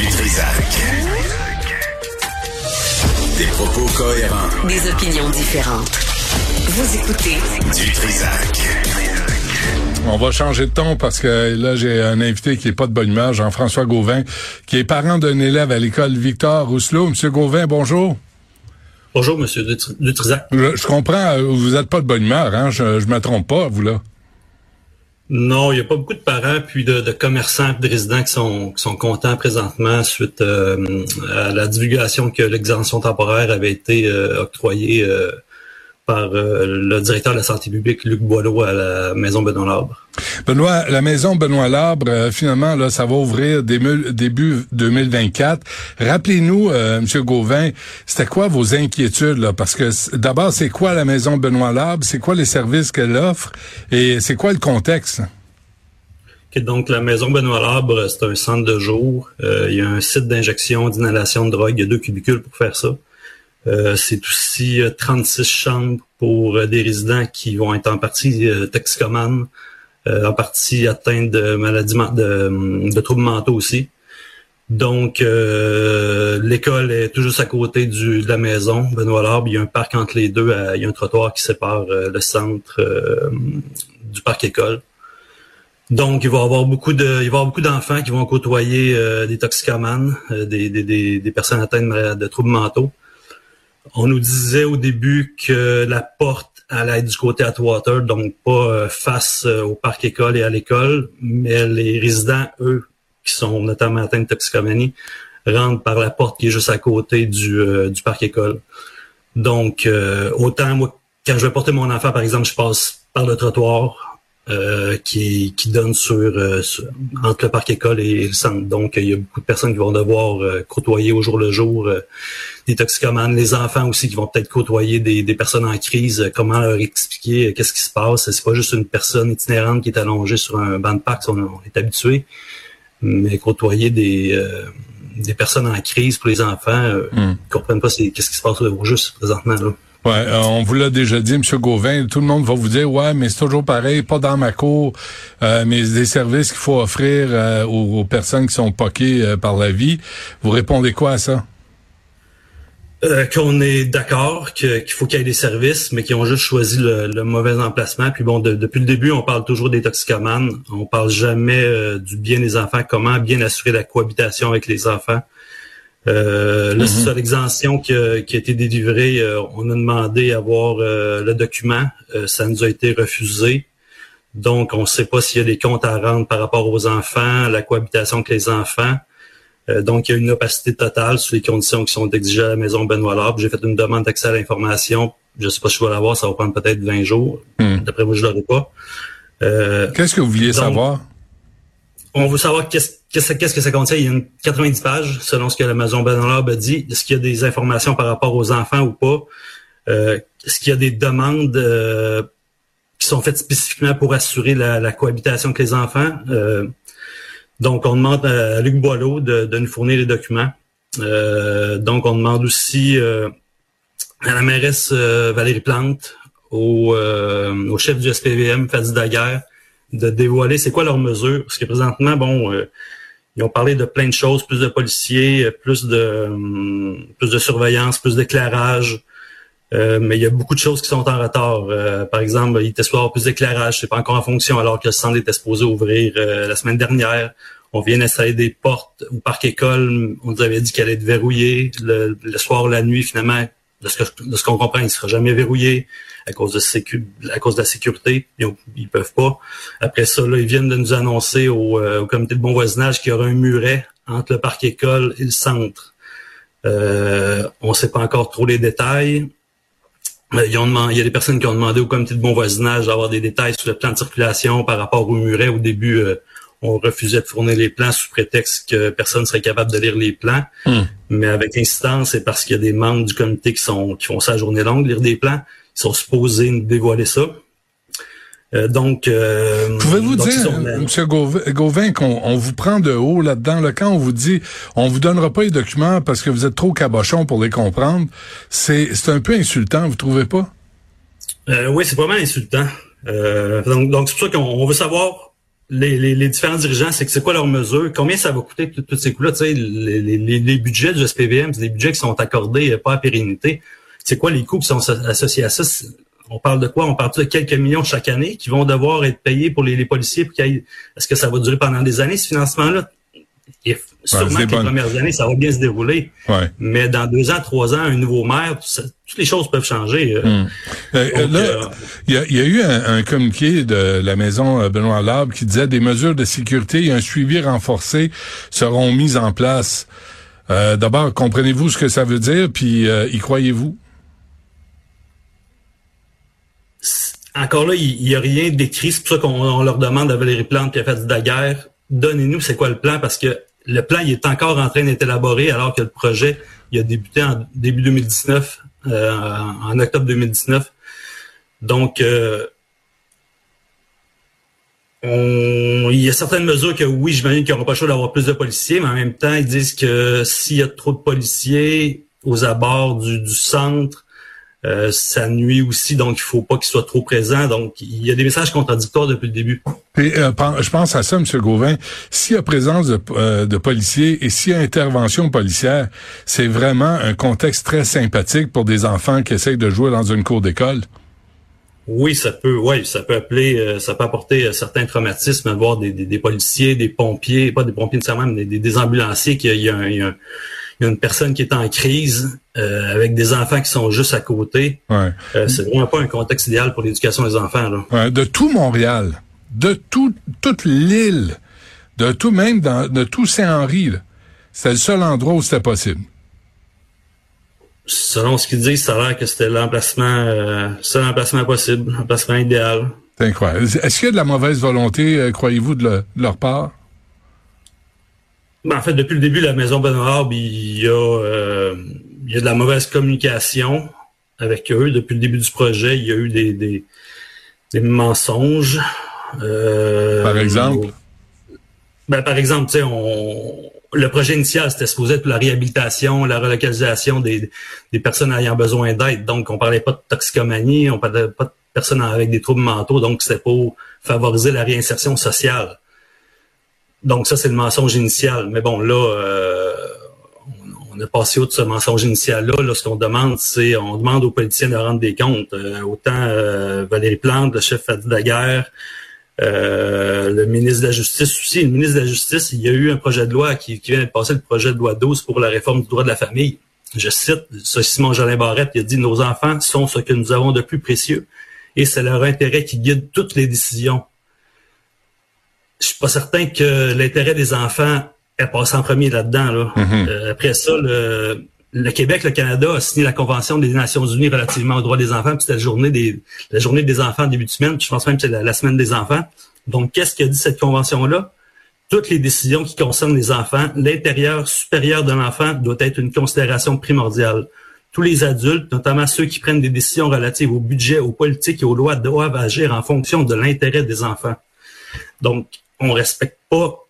Du Trisac. Des propos cohérents. Des opinions différentes. Vous écoutez Du Trisac. On va changer de ton parce que là, j'ai un invité qui est pas de bonne humeur, Jean-François Gauvin, qui est parent d'un élève à l'école Victor Rousselot. Monsieur Gauvin, bonjour. Bonjour, Monsieur Dutrisac. Je, je comprends, euh, vous êtes pas de bonne humeur, hein? Je, je me trompe pas, vous là. Non, il n'y a pas beaucoup de parents puis de, de commerçants de résidents qui sont, contents présentement suite euh, à la divulgation que l'exemption temporaire avait été euh, octroyée euh, par le directeur de la santé publique, Luc Boileau, à la Maison Benoît Labre. Benoît, la maison Benoît Labre, finalement, là, ça va ouvrir début, début 2024. Rappelez-nous, euh, M. Gauvin, c'était quoi vos inquiétudes, là? Parce que d'abord, c'est quoi la maison Benoît Labre? C'est quoi les services qu'elle offre? Et c'est quoi le contexte? Donc, la maison Benoît Labre, c'est un centre de jour. Euh, il y a un site d'injection, d'inhalation de drogue. Il y a deux cubicules pour faire ça. Euh, c'est aussi 36 chambres pour des résidents qui vont être en partie toxicomanes, en partie atteints de maladies de, de troubles mentaux aussi. Donc, euh, l'école est tout juste à côté du, de la maison, Benoît Larbe. Il y a un parc entre les deux. il y a un trottoir qui sépare euh, le centre euh, du parc école. Donc, il va y avoir beaucoup de, il va avoir beaucoup d'enfants qui vont côtoyer des toxicomanes, des, des, des, personnes atteintes de troubles mentaux. On nous disait au début que la porte allait être du côté Atwater, donc pas face au parc école et à l'école, mais les résidents, eux, qui sont notamment atteints de toxicomanie, rentrent par la porte qui est juste à côté du, euh, du parc école. Donc, euh, autant moi, quand je vais porter mon enfant, par exemple, je passe par le trottoir euh, qui, qui donne sur, entre le parc école et le centre. Donc, il y a beaucoup de personnes qui vont devoir côtoyer au jour le jour des toxicomanes, les enfants aussi qui vont peut-être côtoyer des, des personnes en crise. comment leur expliquer qu'est-ce qui se passe? C'est pas juste une personne itinérante qui est allongée sur un banc de parc, on, on est habitué mais côtoyer des, euh, des personnes en crise pour les enfants, euh, mm. comprennent pas qu'est-ce qui se passe au juste présentement. Là. Ouais, euh, on vous l'a déjà dit, M. Gauvin, tout le monde va vous dire, ouais, mais c'est toujours pareil, pas dans ma cour, euh, mais des services qu'il faut offrir aux, aux, personnes qui sont poquées par la vie. Vous répondez quoi à ça? Euh, qu'on est d'accord qu'il faut qu'il y ait des services, mais qui ont juste choisi le, mauvais emplacement. Puis bon, depuis le début, on parle toujours des toxicomanes. On parle jamais euh, du bien des enfants, comment bien assurer la cohabitation avec les enfants. Euh, là, c'est mm-hmm. ça l'exemption qui, a été délivrée. Euh, on a demandé à avoir le document. ça nous a été refusé. Donc, on ne sait pas s'il y a des comptes à rendre par rapport aux enfants, la cohabitation avec les enfants. Euh, donc, il y a une opacité totale sur les conditions qui sont exigées à la maison Benoît Larbre. J'ai fait une demande d'accès à l'information. Je ne sais pas si je vais l'avoir, ça va prendre peut-être 20 jours. Hmm. D'après moi, je ne l'aurai pas. Euh, qu'est-ce que vous vouliez savoir? On veut savoir qu'est-ce qu'est-ce que ça contient? Il y a une 90 pages, selon ce que la maison a dit. Est-ce qu'il y a des informations par rapport aux enfants ou pas? Euh, est-ce qu'il y a des demandes qui sont faites spécifiquement pour assurer la, cohabitation avec les enfants? Donc, on demande à Luc Boileau de, nous fournir les documents. Euh, donc, on demande aussi euh, à la mairesse euh, Valérie Plante, au, au, chef du SPVM, Fadi Daguerre, de dévoiler c'est quoi leurs mesures. Parce que présentement, bon, ils ont parlé de plein de choses, plus de policiers, plus de plus de surveillance, plus d'éclairage. Euh, mais il y a beaucoup de choses qui sont en retard. Euh, par exemple, il était avoir plus d'éclairage, c'est pas encore en fonction, alors que le centre était supposé ouvrir euh, la semaine dernière. On vient d'installer des portes au parc école. On nous avait dit qu'elle allait être verrouillée. Le, soir, la nuit, finalement, de ce, ce qu'on comprend, il sera jamais verrouillé à cause de de la sécurité. Ils, ils, peuvent pas. Après ça, là, ils viennent de nous annoncer au, au comité de bon voisinage qu'il y aura un muret entre le parc école et le centre. Euh, on ne sait pas encore trop les détails. Euh, il y a des personnes qui ont demandé au comité de bon voisinage d'avoir des détails sur le plan de circulation par rapport au muret. Au début, euh, on refusait de fournir les plans sous prétexte que personne serait capable de lire les plans. Hmm. Mais avec insistance, c'est parce qu'il y a des membres du comité qui sont qui font ça à journée longue, lire des plans. Ils sont supposés nous dévoiler ça. Euh, donc, euh, pouvez-vous dire, M. Gauvin, qu'on vous prend de haut là-dedans, là, quand on vous dit, on vous donnera pas les documents parce que vous êtes trop cabochon pour les comprendre, c'est c'est un peu insultant, vous trouvez pas? Euh, Oui, c'est vraiment insultant. Euh, donc, donc c'est pour ça qu'on veut savoir les, les, les différents dirigeants, c'est que c'est quoi leurs mesures, combien ça va coûter tous ces coûts-là? Tu sais, les, budgets du SPVM, c'est des budgets qui sont accordés pas à pérennité. C'est quoi les coûts qui sont associés à ça? On parle de quoi? On parle de quelques millions chaque année qui vont devoir être payés pour les, les policiers. Est-ce que ça va durer pendant des années, ce financement-là? Et sûrement que les premières années, ça va bien se dérouler. Mais dans deux ans, trois ans, un nouveau maire, toutes les choses peuvent changer. Euh. Hmm. Euh, euh, il y, a, eu un, communiqué de la maison Benoît Labre qui disait des mesures de sécurité et un suivi renforcé seront mises en place. D'abord, comprenez-vous ce que ça veut dire, puis y croyez-vous? Encore là, il n'y a rien d'écrit. C'est pour ça qu'on leur demande à Valérie Plante qui a fait de la guerre donnez-nous c'est quoi le plan parce que le plan il est encore en train d'être élaboré alors que le projet il a débuté en début 2019, euh, en octobre 2019. Donc euh, il y a certaines mesures que oui, j'imagine qu'ils n'auront pas le choix d'avoir plus de policiers, mais en même temps, ils disent que s'il y a trop de policiers aux abords du centre, euh, ça nuit aussi, donc il faut pas qu'il soit trop présent. Donc, il y a des messages contradictoires depuis le début. Et, euh, je pense à ça, M. Gauvin. S'il y a présence de, euh, de policiers et s'il y a intervention policière, c'est vraiment un contexte très sympathique pour des enfants qui essayent de jouer dans une cour d'école. Oui, ça peut, oui, ça peut appeler, ça peut apporter certains traumatismes, voir des, des, policiers, des pompiers, pas des pompiers nécessairement, mais des, des ambulanciers qui y a, il y a un il y a une personne qui est en crise euh, avec des enfants qui sont juste à côté. Ouais. Euh, c'est vraiment pas un contexte idéal pour l'éducation des enfants. Là. Ouais, de tout Montréal, de tout, toute l'île, de tout même dans, de tout Saint-Henri, c'est le seul endroit où c'était possible. Selon ce qu'ils disent, ça a l'air que c'était l'emplacement, euh, seul emplacement possible, l'emplacement idéal. C'est incroyable. Est-ce qu'il y a de la mauvaise volonté, euh, croyez-vous, de, leur part? Ben, en fait, depuis le début, la maison Benoît, il y a euh, il y a de la mauvaise communication avec eux. Depuis le début du projet, il y a eu des, des, des mensonges. Euh, par exemple? Ben, par exemple, on, le projet initial, c'était supposé être pour la réhabilitation, la relocalisation des, des personnes ayant besoin d'aide. Donc, on parlait pas de toxicomanie, on parlait pas de personnes avec des troubles mentaux. Donc, c'était pour favoriser la réinsertion sociale. Donc ça, c'est le mensonge initial. Mais bon, là, euh, on, a passé de ce mensonge initial-là. Là, ce qu'on demande, c'est on demande aux politiciens de rendre des comptes. Euh, autant euh, Valérie Plante, le chef de la guerre, le ministre de la Justice aussi. Le ministre de la Justice, il y a eu un projet de loi qui, vient de passer, le projet de loi 12 pour la réforme du droit de la famille. Je cite Simon Jolin Barrette, il a dit Nos enfants sont ce que nous avons de plus précieux et c'est leur intérêt qui guide toutes les décisions je suis pas certain que l'intérêt des enfants est passé en premier là-dedans. Là. Mm-hmm. Euh, après ça, le, le, Québec, le Canada a signé la Convention des Nations Unies relativement aux droits des enfants, puis c'était la journée des la journée des enfants début de semaine, je pense même que c'est la, semaine des enfants. Donc, qu'est-ce que dit cette convention-là? Toutes les décisions qui concernent les enfants, l'intérieur supérieur de l'enfant doit être une considération primordiale. Tous les adultes, notamment ceux qui prennent des décisions relatives au budget, aux politiques et aux lois, doivent agir en fonction de l'intérêt des enfants. Donc, on respecte pas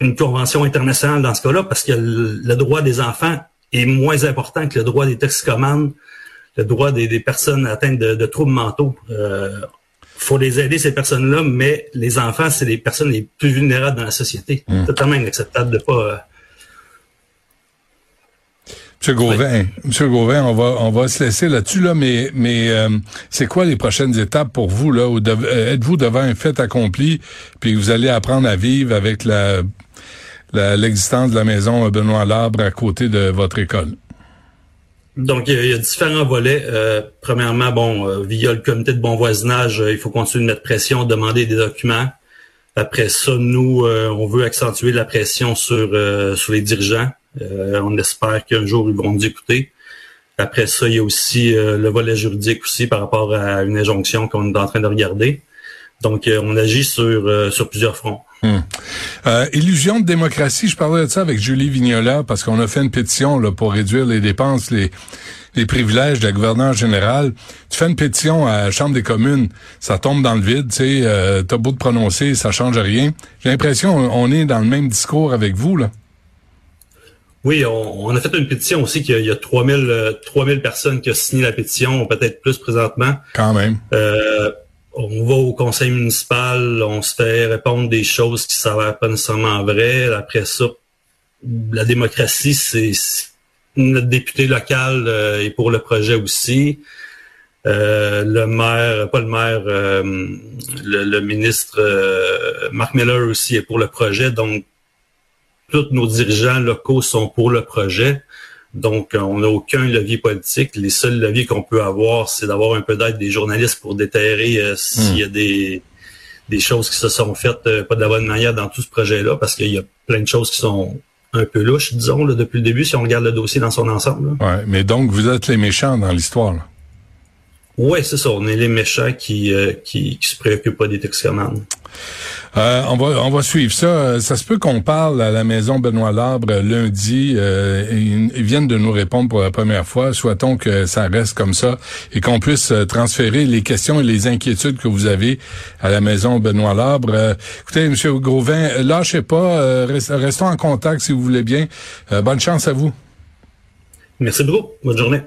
une convention internationale dans ce cas-là parce que le, droit des enfants est moins important que le droit des toxicomanes, le droit des, personnes atteintes de, troubles mentaux. Euh, faut les aider ces personnes-là, mais les enfants, c'est les personnes les plus vulnérables dans la société. C'est mmh. Totalement inacceptable de pas euh, Monsieur Gauvin, Monsieur Gauvin, on va on va se laisser là-dessus là, mais mais euh, c'est quoi les prochaines étapes pour vous là euh, Êtes-vous devant un fait accompli, puis vous allez apprendre à vivre avec la l'existence de la maison Benoît Labre à côté de votre école? Donc, il y, a, différents volets. Euh, premièrement, bon, via le comité de bon voisinage, il faut continuer de mettre pression, demander des documents. Après ça, nous, on veut accentuer la pression sur, sur les dirigeants. Euh, on espère qu'un jour, ils vont nous écouter. Après ça, il y a aussi euh, le volet juridique aussi par rapport à une injonction qu'on est en train de regarder. Donc, euh, on agit sur, sur plusieurs fronts. Hmm. illusion de démocratie, je parlais de ça avec Julie Vignola parce qu'on a fait une pétition là, pour réduire les dépenses, les, les privilèges de la gouverneure générale. Tu fais une pétition à la Chambre des communes, ça tombe dans le vide, tu sais, euh, t'as beau de prononcer, ça change rien. J'ai l'impression on est dans le même discours avec vous, là. Oui, on, a fait une pétition aussi qu'il y a, 3000, 3000 euh, personnes qui ont signé la pétition, peut-être plus présentement. Quand même. Euh, on va au conseil municipal, on se fait répondre des choses qui s'avèrent pas nécessairement vraies. Après ça, la démocratie, c'est notre député local euh, est pour le projet aussi. Euh, le maire, pas le maire, euh, le, ministre Marc Miller aussi est pour le projet. Donc, tous nos dirigeants locaux sont pour le projet. Donc, on n'a aucun levier politique. Les seuls leviers qu'on peut avoir, c'est d'avoir un peu d'aide des journalistes pour déterrer s'il y a hmm. des, des choses qui se sont faites pas de la bonne manière dans tout ce projet-là, parce qu'il y a plein de choses qui sont un peu louche, disons, là, depuis le début, si on regarde le dossier dans son ensemble. Ouais, mais donc, vous êtes les méchants dans l'histoire. Oui, c'est ça. On est les méchants qui, euh, qui, qui se préoccupent pas des toxicomanes. Euh, on va on va suivre ça. Ça se peut qu'on parle à la maison Benoît Labre lundi. Euh, ils, viennent de nous répondre pour la première fois. Souhaitons que ça reste comme ça et qu'on puisse euh, transférer les questions et les inquiétudes que vous avez à la maison Benoît Labre. Euh, écoutez, Monsieur Grovin, lâchez pas. restons en contact si vous voulez bien. bonne chance à vous. Merci beaucoup. Bonne journée.